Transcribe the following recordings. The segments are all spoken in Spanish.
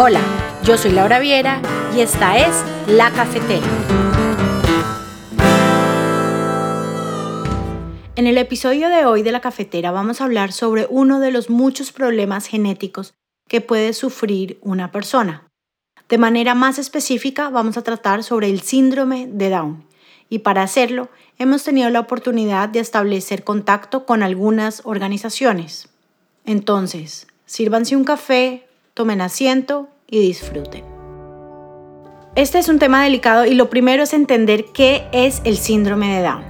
Hola, yo soy Laura Viera y esta es La Cafetera. En el episodio de hoy de La Cafetera vamos a hablar sobre uno de los muchos problemas genéticos que puede sufrir una persona. De manera más específica vamos a tratar sobre el síndrome de Down y para hacerlo hemos tenido la oportunidad de establecer contacto con algunas organizaciones. Entonces, sírvanse un café, tomen asiento y disfruten. Este es un tema delicado y lo primero es entender qué es el síndrome de Down.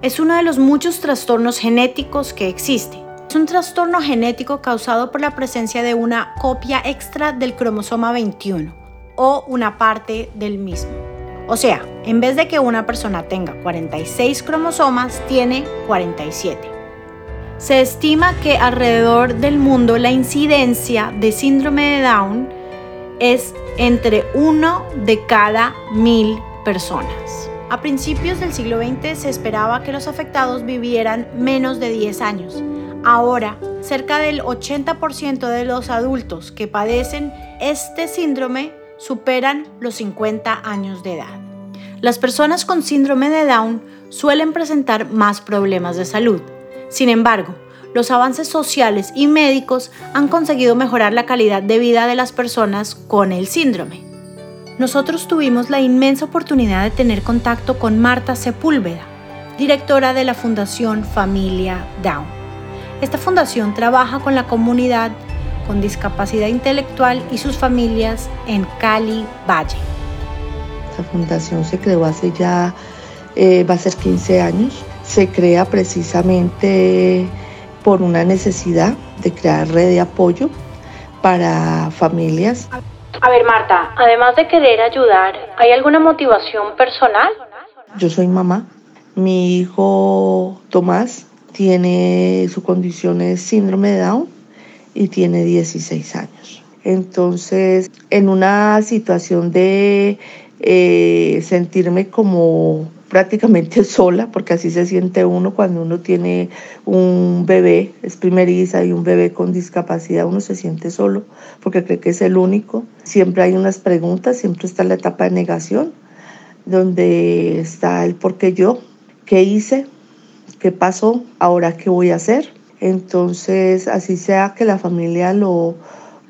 Es uno de los muchos trastornos genéticos que existe. Es un trastorno genético causado por la presencia de una copia extra del cromosoma 21 o una parte del mismo. O sea, en vez de que una persona tenga 46 cromosomas, tiene 47. Se estima que alrededor del mundo la incidencia de síndrome de Down es entre uno de cada mil personas. A principios del siglo XX se esperaba que los afectados vivieran menos de 10 años. Ahora, cerca del 80% de los adultos que padecen este síndrome superan los 50 años de edad. Las personas con síndrome de Down suelen presentar más problemas de salud. Sin embargo, los avances sociales y médicos han conseguido mejorar la calidad de vida de las personas con el síndrome. Nosotros tuvimos la inmensa oportunidad de tener contacto con Marta Sepúlveda, directora de la Fundación Familia Down. Esta fundación trabaja con la comunidad con discapacidad intelectual y sus familias en Cali Valle. Esta fundación se creó hace ya, eh, va a ser 15 años. Se crea precisamente por una necesidad de crear red de apoyo para familias. A ver, Marta, además de querer ayudar, ¿hay alguna motivación personal? Yo soy mamá. Mi hijo Tomás tiene su condición es síndrome de Down y tiene 16 años. Entonces, en una situación de eh, sentirme como prácticamente sola, porque así se siente uno cuando uno tiene un bebé, es primeriza y un bebé con discapacidad, uno se siente solo porque cree que es el único. Siempre hay unas preguntas, siempre está la etapa de negación, donde está el por qué yo, qué hice, qué pasó, ahora qué voy a hacer. Entonces, así sea que la familia lo,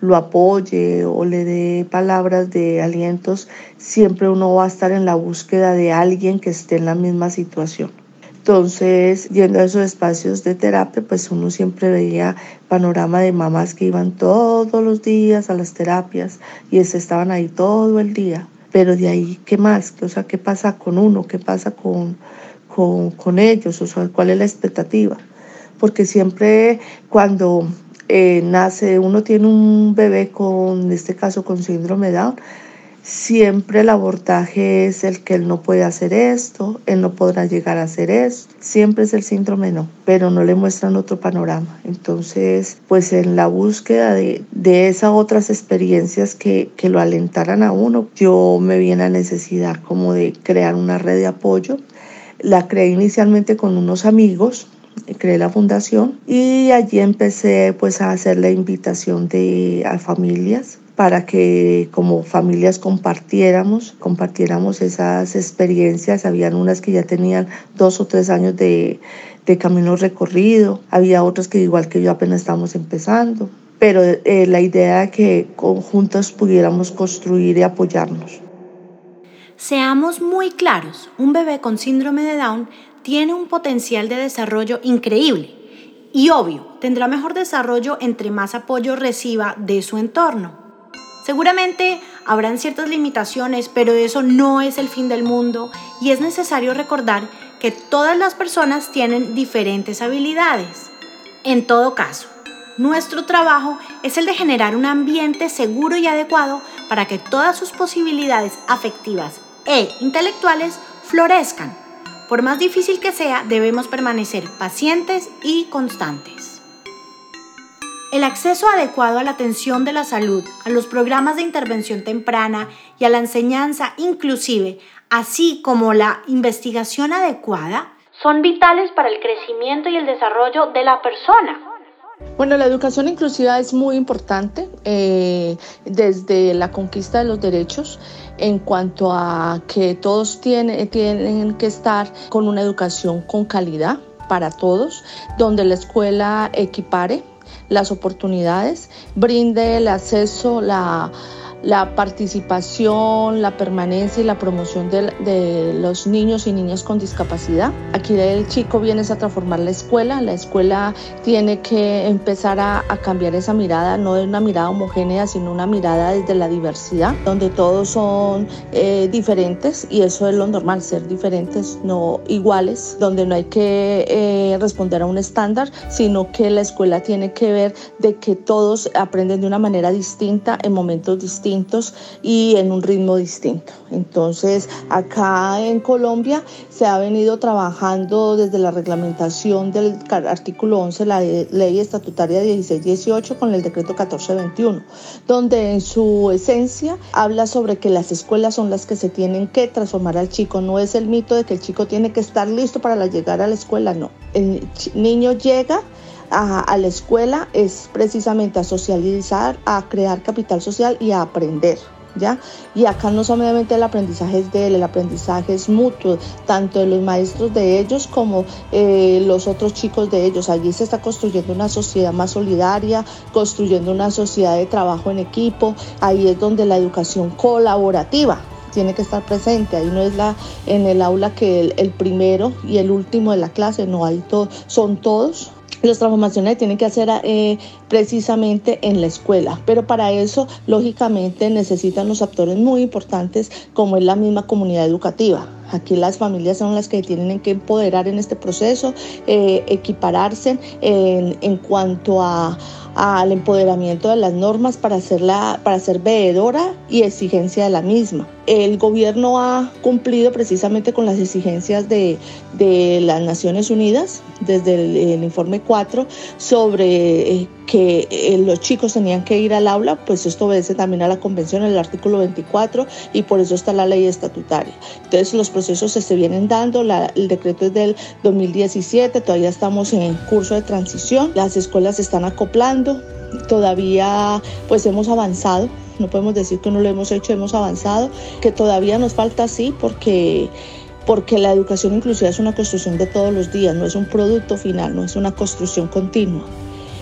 lo apoye o le dé palabras de alientos, siempre uno va a estar en la búsqueda de alguien que esté en la misma situación. Entonces, yendo a esos espacios de terapia, pues uno siempre veía panorama de mamás que iban todos los días a las terapias y estaban ahí todo el día. Pero de ahí, ¿qué más? O sea, ¿qué pasa con uno? ¿Qué pasa con, con, con ellos? O sea, ¿cuál es la expectativa? Porque siempre cuando eh, nace, uno tiene un bebé con, en este caso, con síndrome Down, siempre el abortaje es el que él no puede hacer esto, él no podrá llegar a hacer esto, siempre es el síndrome no, pero no le muestran otro panorama. Entonces, pues en la búsqueda de, de esas otras experiencias que, que lo alentaran a uno, yo me vi en la necesidad como de crear una red de apoyo. La creé inicialmente con unos amigos creé la fundación y allí empecé pues a hacer la invitación de, a familias para que como familias compartiéramos, compartiéramos esas experiencias. Habían unas que ya tenían dos o tres años de, de camino recorrido, había otras que igual que yo apenas estábamos empezando, pero eh, la idea de que conjuntos pudiéramos construir y apoyarnos. Seamos muy claros, un bebé con síndrome de Down tiene un potencial de desarrollo increíble y obvio, tendrá mejor desarrollo entre más apoyo reciba de su entorno. Seguramente habrán ciertas limitaciones, pero eso no es el fin del mundo y es necesario recordar que todas las personas tienen diferentes habilidades. En todo caso, nuestro trabajo es el de generar un ambiente seguro y adecuado para que todas sus posibilidades afectivas e intelectuales florezcan por más difícil que sea, debemos permanecer pacientes y constantes. El acceso adecuado a la atención de la salud, a los programas de intervención temprana y a la enseñanza inclusive, así como la investigación adecuada, son vitales para el crecimiento y el desarrollo de la persona. Bueno, la educación inclusiva es muy importante eh, desde la conquista de los derechos en cuanto a que todos tienen, tienen que estar con una educación con calidad para todos, donde la escuela equipare las oportunidades, brinde el acceso, la la participación, la permanencia y la promoción de, los niños y niñas con discapacidad. Aquí el chico viene a transformar la escuela, la escuela tiene que empezar a, cambiar esa mirada, no de una mirada homogénea, sino una mirada desde la diversidad, donde todos son eh, diferentes y eso es lo normal, ser diferentes, no iguales, donde no hay que eh, responder a un estándar, sino que la escuela tiene que ver de que todos aprenden de una manera distinta en momentos distintos y en un ritmo distinto. Entonces, acá en Colombia se ha venido trabajando desde la reglamentación del artículo 11, la ley estatutaria 1618 con el decreto 1421, donde en su esencia habla sobre que las escuelas son las que se tienen que transformar al chico. No es el mito de que el chico tiene que estar listo para llegar a la escuela, no. El niño llega a, la escuela es precisamente a socializar, a crear capital social y a aprender. ¿Ya? Y acá no solamente el aprendizaje es de él, el aprendizaje es mutuo, tanto de los maestros de ellos como eh, los otros chicos de ellos. Allí se está construyendo una sociedad más solidaria, construyendo una sociedad de trabajo en equipo. Ahí es donde la educación colaborativa tiene que estar presente. Ahí no es la en el aula que el, primero y el último de la clase, no, ahí to, son todos las transformaciones tienen que hacer eh, precisamente en la escuela, pero para eso, lógicamente, necesitan los actores muy importantes como es la misma comunidad educativa. Aquí las familias son las que tienen que empoderar en este proceso, eh, equipararse en, en cuanto a al empoderamiento de las normas para, hacerla, para ser veedora y exigencia de la misma. El gobierno ha cumplido precisamente con las exigencias de, de las Naciones Unidas desde el, informe 4 sobre eh, que eh, los chicos tenían que ir al aula, pues esto obedece también a la convención, el artículo 24, y por eso está la ley estatutaria. Entonces los procesos se vienen dando, el decreto es del 2017, todavía estamos en curso de transición, las escuelas se están acoplando, todavía pues hemos avanzado, no podemos decir que no lo hemos hecho, hemos avanzado, que todavía nos falta sí porque porque la educación inclusiva es una construcción de todos los días, no es un producto final, no es una construcción continua.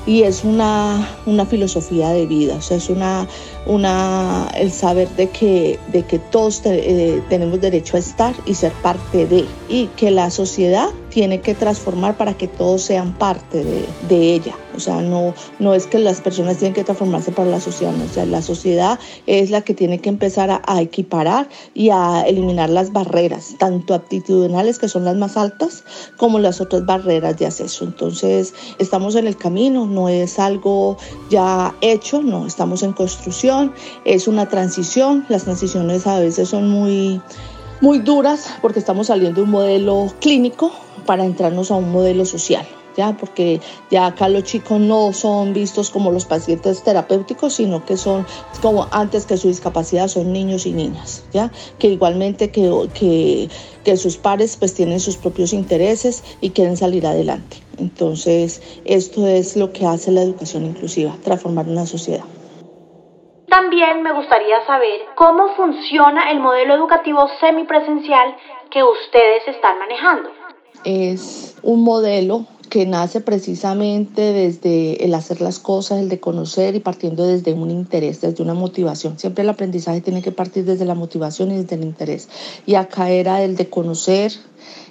Y es una, una filosofía de vida, o sea, es una, una, el saber de que, de que todos eh, tenemos derecho a estar y ser parte de, y que la sociedad tiene que transformar para que todos sean parte de, de, ella. O sea, no, no es que las personas tienen que transformarse para la sociedad, no. o sea, la sociedad es la que tiene que empezar a, a, equiparar y a eliminar las barreras, tanto aptitudinales, que son las más altas, como las otras barreras de acceso. Entonces, estamos en el camino, no es algo ya hecho, no, estamos en construcción, es una transición, las transiciones a veces son muy muy duras porque estamos saliendo de un modelo clínico para entrarnos a un modelo social. ¿Ya? porque ya acá los chicos no son vistos como los pacientes terapéuticos, sino que son como antes que su discapacidad son niños y niñas, ¿ya? que igualmente que, que, sus pares pues tienen sus propios intereses y quieren salir adelante. Entonces, esto es lo que hace la educación inclusiva, transformar una sociedad. También me gustaría saber cómo funciona el modelo educativo semipresencial que ustedes están manejando es un modelo que nace precisamente desde el hacer las cosas, el de conocer y partiendo desde un interés, desde una motivación. Siempre el aprendizaje tiene que partir desde la motivación y desde el interés. Y acá era el de conocer,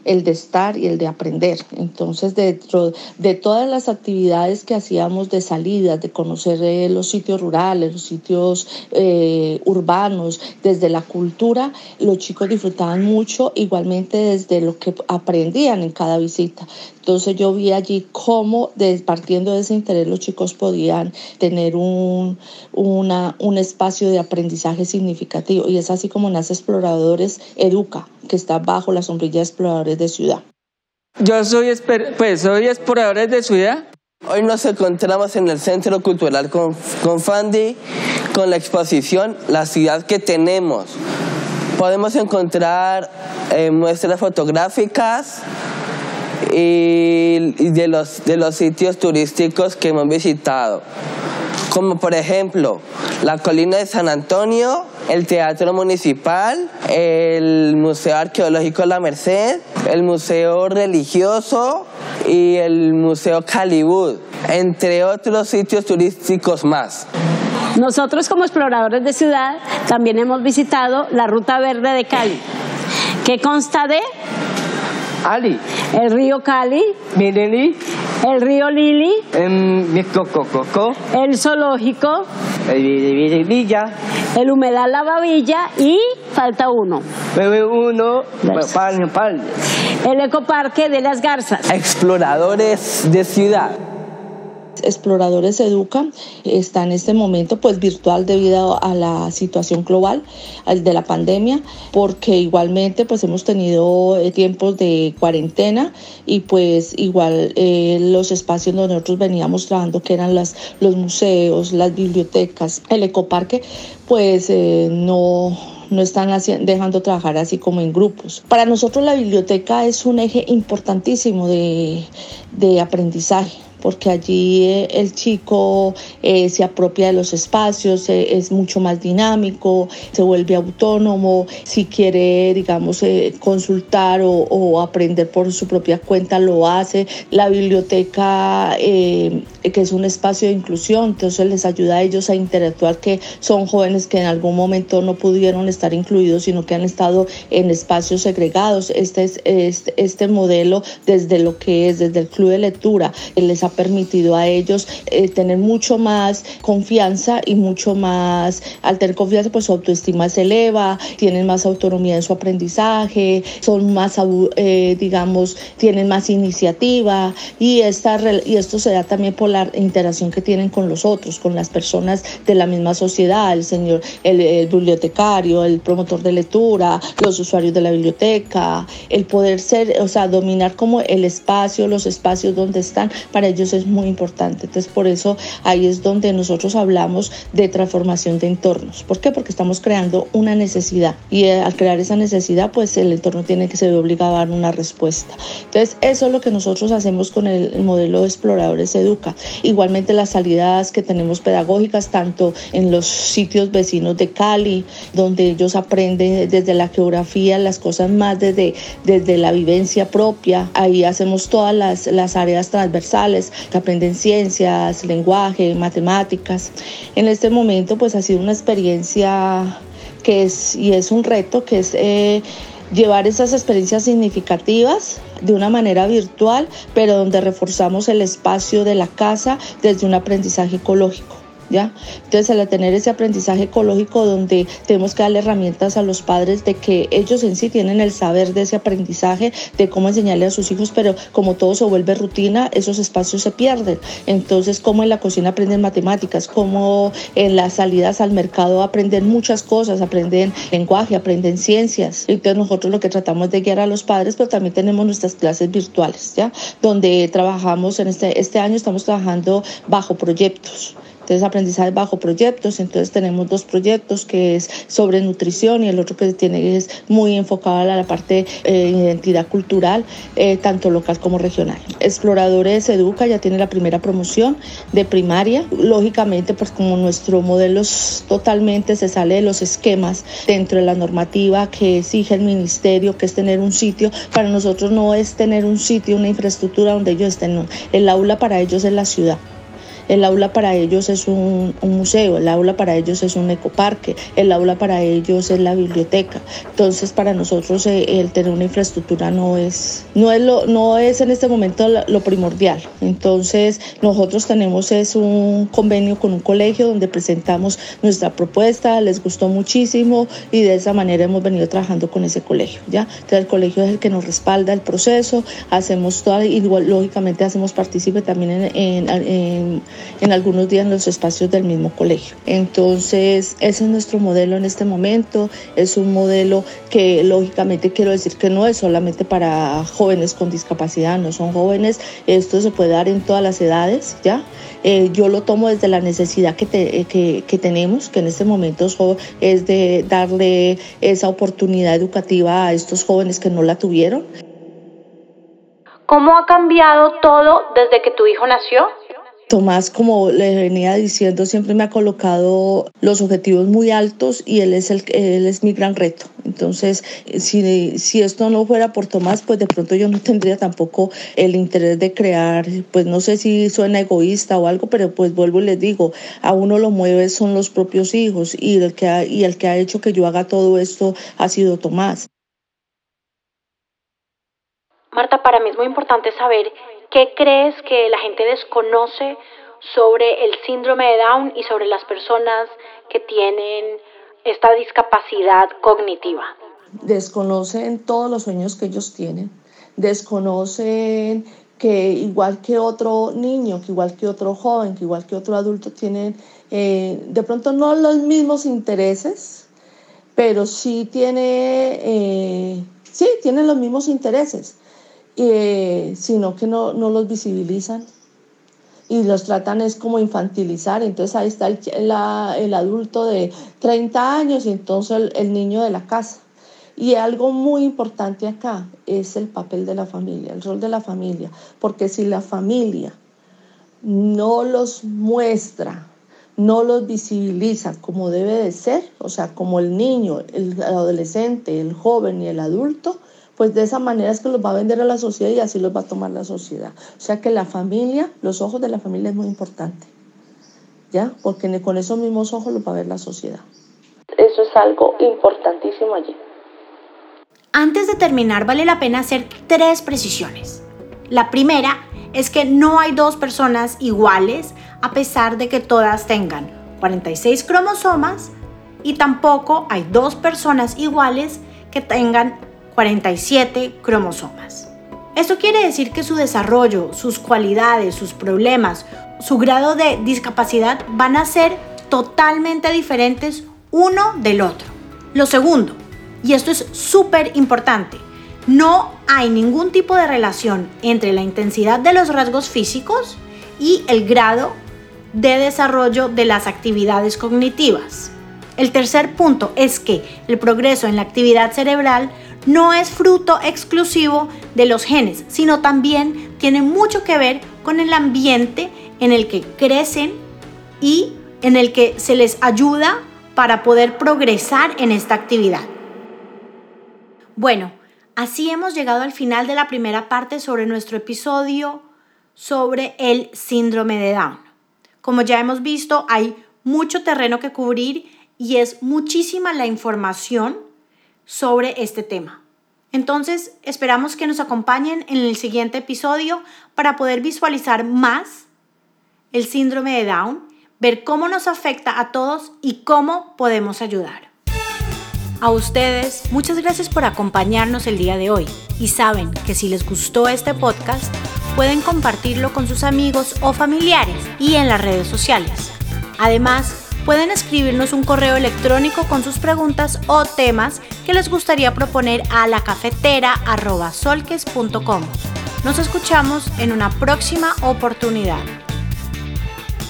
el de estar y el de aprender. Entonces, dentro de todas las actividades que hacíamos de salidas, de conocer eh, los sitios rurales, los sitios eh, urbanos, desde la cultura, los chicos disfrutaban mucho, igualmente desde lo que aprendían en cada visita. Entonces yo vi allí cómo, partiendo de ese interés, los chicos podían tener un, una, un espacio de aprendizaje significativo. Y es así como nace Exploradores Educa, que está bajo la sombrilla de Exploradores de Ciudad. Yo soy, pues, soy Exploradores de Ciudad. Hoy nos encontramos en el Centro Cultural con, con Fandi con la exposición La ciudad que tenemos. Podemos encontrar eh, muestras fotográficas, y de los, de los sitios turísticos que hemos visitado, como por ejemplo la colina de San Antonio, el Teatro Municipal, el Museo Arqueológico La Merced, el Museo Religioso y el Museo Calibud, entre otros sitios turísticos más. Nosotros como exploradores de ciudad también hemos visitado la Ruta Verde de Cali, que consta de Ali, el río Cali, Mireli, el río Lili, em, el zoológico, el Villa, el humedal La Babilla y falta uno, uno, el ecoparque de las Garzas. Exploradores de ciudad. Exploradores Educa está en este momento pues virtual debido a la situación global de la pandemia porque igualmente pues hemos tenido eh, tiempos de cuarentena y pues igual eh, los espacios donde nosotros veníamos trabajando que eran las, los museos, las bibliotecas, el ecoparque pues eh, no no están dejando trabajar así como en grupos. Para nosotros la biblioteca es un eje importantísimo de, de aprendizaje porque allí eh, el chico eh, se apropia de los espacios, eh, es mucho más dinámico, se vuelve autónomo, si quiere, digamos, consultar o, aprender por su propia cuenta, lo hace. La biblioteca, que es un espacio de inclusión, entonces les ayuda a ellos a interactuar, que son jóvenes que en algún momento no pudieron estar incluidos, sino que han estado en espacios segregados. Este es este, modelo desde lo que es, desde el club de lectura, les permitido a ellos eh, tener mucho más confianza y mucho más, al tener confianza pues su autoestima se eleva, tienen más autonomía en su aprendizaje, son más, eh, digamos, tienen más iniciativa y, esta, y esto se da también por la interacción que tienen con los otros, con las personas de la misma sociedad, el señor, el, el bibliotecario, el promotor de lectura, los usuarios de la biblioteca, el poder ser, o sea, dominar como el espacio, los espacios donde están, para ellos es muy importante. Entonces, por eso ahí es donde nosotros hablamos de transformación de entornos. ¿Por qué? Porque estamos creando una necesidad y eh, al crear esa necesidad, pues el entorno tiene que ser obligado a dar una respuesta. Entonces, eso es lo que nosotros hacemos con el, modelo de Exploradores Educa. Igualmente las salidas que tenemos pedagógicas, tanto en los sitios vecinos de Cali, donde ellos aprenden desde la geografía, las cosas más desde, desde la vivencia propia. Ahí hacemos todas las, las áreas transversales, que aprenden ciencias, lenguaje, matemáticas. En este momento pues ha sido una experiencia que es, y es un reto, que es eh, llevar esas experiencias significativas de una manera virtual, pero donde reforzamos el espacio de la casa desde un aprendizaje ecológico. Entonces, al tener ese aprendizaje ecológico donde tenemos que darle herramientas a los padres de que ellos en sí tienen el saber de ese aprendizaje, de cómo enseñarle a sus hijos, pero como todo se vuelve rutina, esos espacios se pierden. Entonces, como en la cocina aprenden matemáticas, como en las salidas al mercado aprenden muchas cosas, aprenden lenguaje, aprenden ciencias. Entonces, nosotros lo que tratamos de guiar a los padres, pero también tenemos nuestras clases virtuales, ¿ya? Donde trabajamos en este, este año, estamos trabajando bajo proyectos. Entonces, aprendizaje bajo proyectos. Entonces, tenemos dos proyectos que es sobre nutrición y el otro que tiene es muy enfocado a la parte de eh, identidad cultural, eh, tanto local como regional. Exploradores Educa ya tiene la primera promoción de primaria. Lógicamente, pues como nuestro modelo totalmente se sale de los esquemas dentro de la normativa que exige el ministerio, que es tener un sitio. Para nosotros no es tener un sitio, una infraestructura donde ellos estén. El aula para ellos es la ciudad. El aula para ellos es un, museo, el aula para ellos es un ecoparque, el aula para ellos es la biblioteca. Entonces, para nosotros eh, el tener una infraestructura no es, no es, lo, no es en este momento lo, primordial. Entonces, nosotros tenemos es un convenio con un colegio donde presentamos nuestra propuesta, les gustó muchísimo y de esa manera hemos venido trabajando con ese colegio. ¿ya? Entonces, el colegio es el que nos respalda el proceso, hacemos toda, y lógicamente hacemos partícipe también en, en en algunos días en los espacios del mismo colegio. Entonces, ese es nuestro modelo en este momento. Es un modelo que lógicamente quiero decir que no es solamente para jóvenes con discapacidad, no son jóvenes, esto se puede dar en todas las edades, ¿ya? Eh, yo lo tomo desde la necesidad que, que, que tenemos, que en este momento es de darle esa oportunidad educativa a estos jóvenes que no la tuvieron. ¿Cómo ha cambiado todo desde que tu hijo nació? Tomás, como le venía diciendo, siempre me ha colocado los objetivos muy altos y él es, el, él es mi gran reto. Entonces, si, si esto no fuera por Tomás, pues de pronto yo no tendría tampoco el interés de crear, pues no sé si suena egoísta o algo, pero pues vuelvo y les digo, a uno lo mueve son los propios hijos y el que ha, y el que ha hecho que yo haga todo esto ha sido Tomás. Marta, para mí es muy importante saber ¿Qué crees que la gente desconoce sobre el síndrome de Down y sobre las personas que tienen esta discapacidad cognitiva? Desconocen todos los sueños que ellos tienen, desconocen que igual que otro niño, que igual que otro joven, que igual que otro adulto tienen eh, de pronto no los mismos intereses, pero sí tiene, eh, sí, tienen los mismos intereses eh, sino que no, no, los visibilizan y los tratan es como infantilizar. Entonces ahí está el, el adulto de 30 años y entonces el, el niño de la casa. Y algo muy importante acá es el papel de la familia, el rol de la familia, porque si la familia no los muestra, no los visibiliza como debe de ser, o sea, como el niño, el adolescente, el joven y el adulto, pues de esa manera es que los va a vender a la sociedad y así los va a tomar la sociedad. O sea que la familia, los ojos de la familia es muy importante, ¿ya? Porque con esos mismos ojos los va a ver la sociedad. Eso es algo importantísimo allí. Antes de terminar, vale la pena hacer tres precisiones. La primera es que no hay dos personas iguales a pesar de que todas tengan 46 cromosomas y tampoco hay dos personas iguales que tengan 47 cromosomas. Esto quiere decir que su desarrollo, sus cualidades, sus problemas, su grado de discapacidad van a ser totalmente diferentes uno del otro. Lo segundo, y esto es súper importante, no hay ningún tipo de relación entre la intensidad de los rasgos físicos y el grado de desarrollo de las actividades cognitivas. El tercer punto es que el progreso en la actividad cerebral no es fruto exclusivo de los genes, sino también tiene mucho que ver con el ambiente en el que crecen y en el que se les ayuda para poder progresar en esta actividad. Bueno, así hemos llegado al final de la primera parte sobre nuestro episodio sobre el síndrome de Down. Como ya hemos visto, hay mucho terreno que cubrir y es muchísima la información sobre este tema. Entonces, esperamos que nos acompañen en el siguiente episodio para poder visualizar más el síndrome de Down, ver cómo nos afecta a todos y cómo podemos ayudar. A ustedes, muchas gracias por acompañarnos el día de hoy y saben que si les gustó este podcast, pueden compartirlo con sus amigos o familiares y en las redes sociales. Además, pueden escribirnos un correo electrónico con sus preguntas o temas que les gustaría proponer a la cafetera.solques.com. Nos escuchamos en una próxima oportunidad.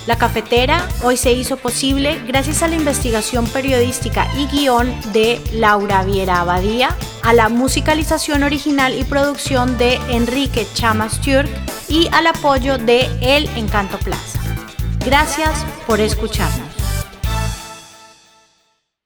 La cafetera hoy se hizo posible gracias a la investigación periodística y guion de Laura Viera Abadía, a la musicalización original y producción de Enrique Chamas Turk y al apoyo de El Encanto Plaza. Gracias por escucharnos.